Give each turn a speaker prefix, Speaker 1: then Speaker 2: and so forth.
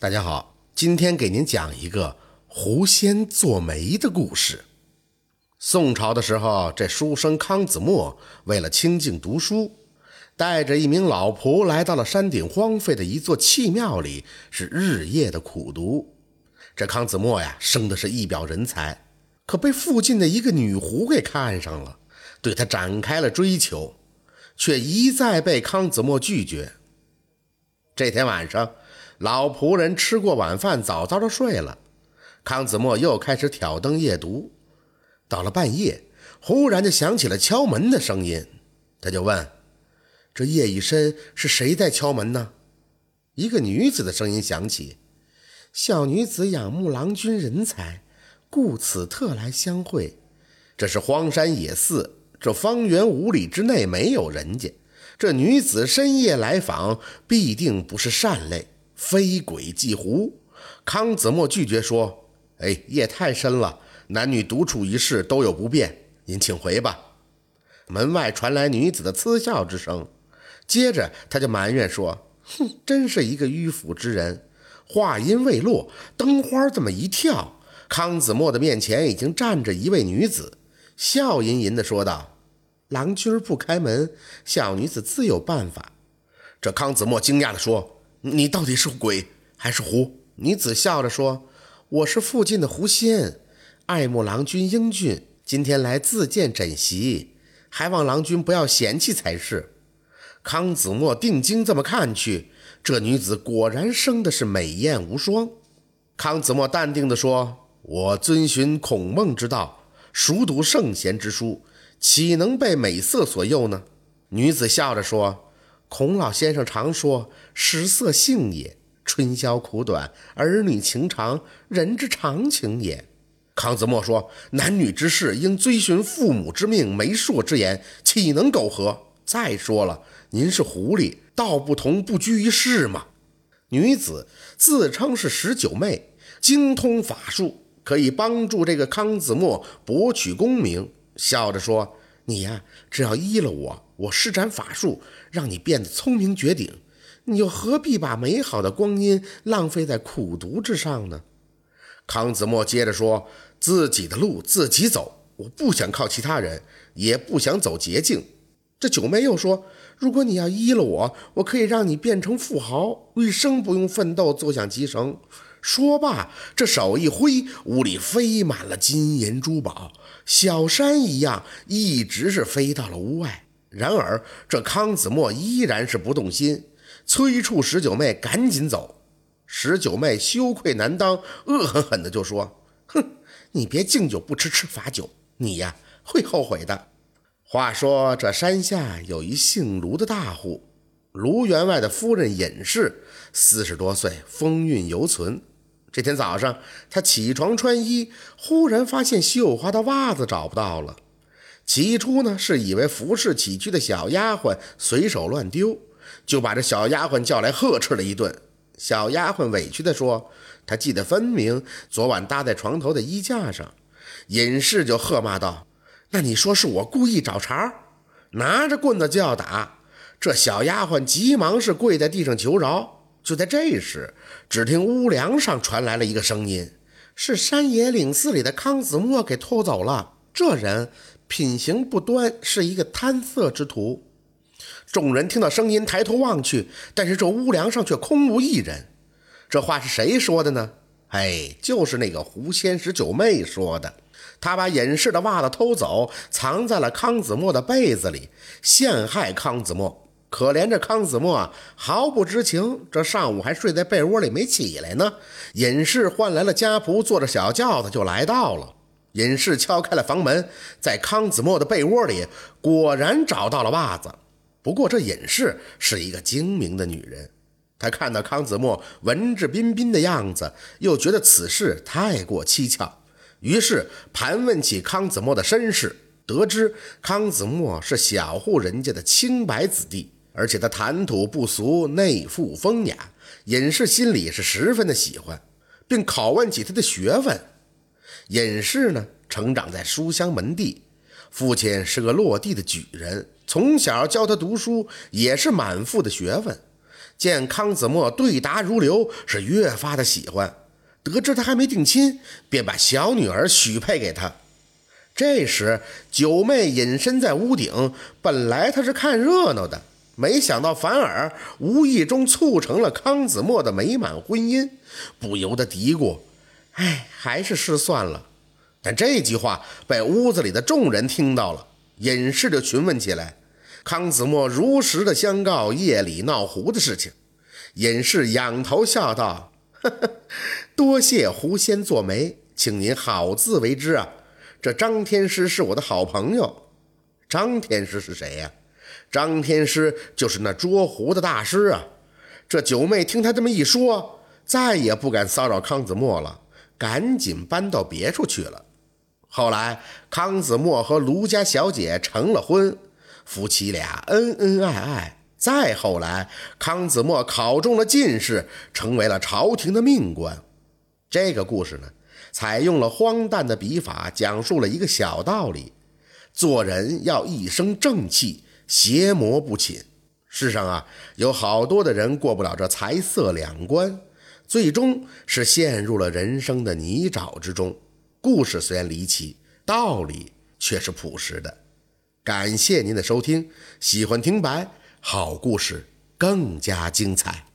Speaker 1: 大家好，今天给您讲一个狐仙做媒的故事。宋朝的时候，这书生康子墨为了清静读书，带着一名老仆来到了山顶荒废的一座弃庙里，是日夜的苦读。这康子墨呀，生的是一表人才，可被附近的一个女狐给看上了，对他展开了追求，却一再被康子墨拒绝。这天晚上。老仆人吃过晚饭，早早的睡了。康子墨又开始挑灯夜读。到了半夜，忽然就响起了敲门的声音。他就问：“这夜已深，是谁在敲门呢？”一个女子的声音响起：“小女子仰慕郎君人才，故此特来相会。这是荒山野寺，这方圆五里之内没有人家。这女子深夜来访，必定不是善类。”非鬼即狐，康子墨拒绝说：“哎，夜太深了，男女独处一室都有不便，您请回吧。”门外传来女子的嗤笑之声，接着他就埋怨说：“哼，真是一个迂腐之人。”话音未落，灯花这么一跳，康子墨的面前已经站着一位女子，笑吟吟地说道：“郎君不开门，小女子自有办法。”这康子墨惊讶地说。你到底是鬼还是狐？女子笑着说：“我是附近的狐仙，爱慕郎君英俊，今天来自荐枕席，还望郎君不要嫌弃才是。”康子墨定睛这么看去，这女子果然生的是美艳无双。康子墨淡定地说：“我遵循孔孟之道，熟读圣贤之书，岂能被美色所诱呢？”女子笑着说。孔老先生常说：“食色性也，春宵苦短，儿女情长，人之常情也。”康子墨说：“男女之事应遵循父母之命、媒妁之言，岂能苟合？再说了，您是狐狸，道不同不拘于世嘛。”女子自称是十九妹，精通法术，可以帮助这个康子墨博取功名，笑着说。你呀，只要依了我，我施展法术，让你变得聪明绝顶，你又何必把美好的光阴浪费在苦读之上呢？康子墨接着说：“自己的路自己走，我不想靠其他人，也不想走捷径。”这九妹又说：“如果你要依了我，我可以让你变成富豪，一生不用奋斗，坐享其成。”说罢，这手一挥，屋里飞满了金银珠宝，小山一样，一直是飞到了屋外。然而，这康子墨依然是不动心，催促十九妹赶紧走。十九妹羞愧难当，恶狠狠地就说：“哼，你别敬酒不吃吃罚酒，你呀会后悔的。”话说，这山下有一姓卢的大户，卢员外的夫人尹氏，四十多岁，风韵犹存。这天早上，他起床穿衣，忽然发现绣花的袜子找不到了。起初呢，是以为服侍起居的小丫鬟随手乱丢，就把这小丫鬟叫来呵斥了一顿。小丫鬟委屈地说：“她记得分明，昨晚搭在床头的衣架上。”尹氏就喝骂道：“那你说是我故意找茬？”拿着棍子就要打，这小丫鬟急忙是跪在地上求饶。就在这时，只听屋梁上传来了一个声音：“是山野岭寺里的康子墨给偷走了。这人品行不端，是一个贪色之徒。”众人听到声音，抬头望去，但是这屋梁上却空无一人。这话是谁说的呢？哎，就是那个狐仙十九妹说的。她把隐士的袜子偷走，藏在了康子墨的被子里，陷害康子墨。可怜这康子墨毫不知情，这上午还睡在被窝里没起来呢。尹氏唤来了家仆，坐着小轿子就来到了。尹氏敲开了房门，在康子墨的被窝里果然找到了袜子。不过这尹氏是一个精明的女人，她看到康子墨文质彬彬的样子，又觉得此事太过蹊跷，于是盘问起康子墨的身世，得知康子墨是小户人家的清白子弟。而且他谈吐不俗，内附风雅，尹氏心里是十分的喜欢，并拷问起他的学问。尹氏呢，成长在书香门第，父亲是个落地的举人，从小教他读书，也是满腹的学问。见康子墨对答如流，是越发的喜欢。得知他还没定亲，便把小女儿许配给他。这时，九妹隐身在屋顶，本来她是看热闹的，没想到反而无意中促成了康子墨的美满婚姻，不由得嘀咕：“哎，还是失算了。”但这句话被屋子里的众人听到了，隐士就询问起来。康子墨如实的相告夜里闹狐的事情，隐士仰头笑道：“呵呵，多谢狐仙做媒，请您好自为之啊。这张天师是我的好朋友。张天师是谁呀？张天师就是那捉狐的大师啊。这九妹听他这么一说，再也不敢骚扰康子墨了，赶紧搬到别处去了。后来，康子墨和卢家小姐成了婚。”夫妻俩恩恩爱爱，再后来，康子墨考中了进士，成为了朝廷的命官。这个故事呢，采用了荒诞的笔法，讲述了一个小道理：做人要一生正气，邪魔不侵。世上啊，有好多的人过不了这财色两关，最终是陷入了人生的泥沼之中。故事虽然离奇，道理却是朴实的。感谢您的收听，喜欢听白好故事更加精彩。